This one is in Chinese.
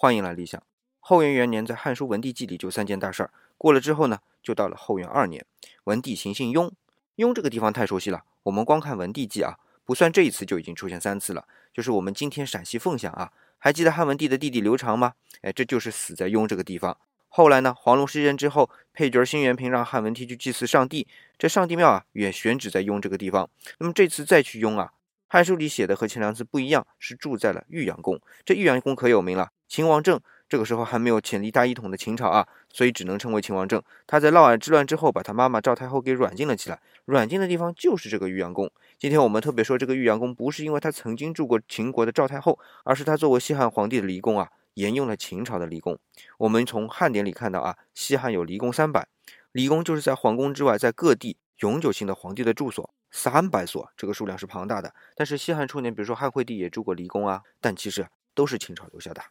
欢迎来理想。后元元年，在《汉书文帝纪》里就三件大事儿。过了之后呢，就到了后元二年，文帝行幸雍。雍这个地方太熟悉了，我们光看文帝纪啊，不算这一次就已经出现三次了。就是我们今天陕西凤翔啊，还记得汉文帝的弟弟刘长吗？哎，这就是死在雍这个地方。后来呢，黄龙事件之后，配角辛元平让汉文帝去祭祀上帝，这上帝庙啊也选址在雍这个地方。那么这次再去雍啊，汉书里写的和前两次不一样，是住在了玉阳宫。这玉阳宫可有名了，秦王政。这个时候还没有建立大一统的秦朝啊，所以只能称为秦王政。他在嫪毐之乱之后，把他妈妈赵太后给软禁了起来，软禁的地方就是这个玉阳宫。今天我们特别说这个玉阳宫，不是因为他曾经住过秦国的赵太后，而是他作为西汉皇帝的离宫啊，沿用了秦朝的离宫。我们从汉典里看到啊，西汉有离宫三百，离宫就是在皇宫之外，在各地永久性的皇帝的住所，三百所，这个数量是庞大的。但是西汉初年，比如说汉惠帝也住过离宫啊，但其实都是清朝留下的。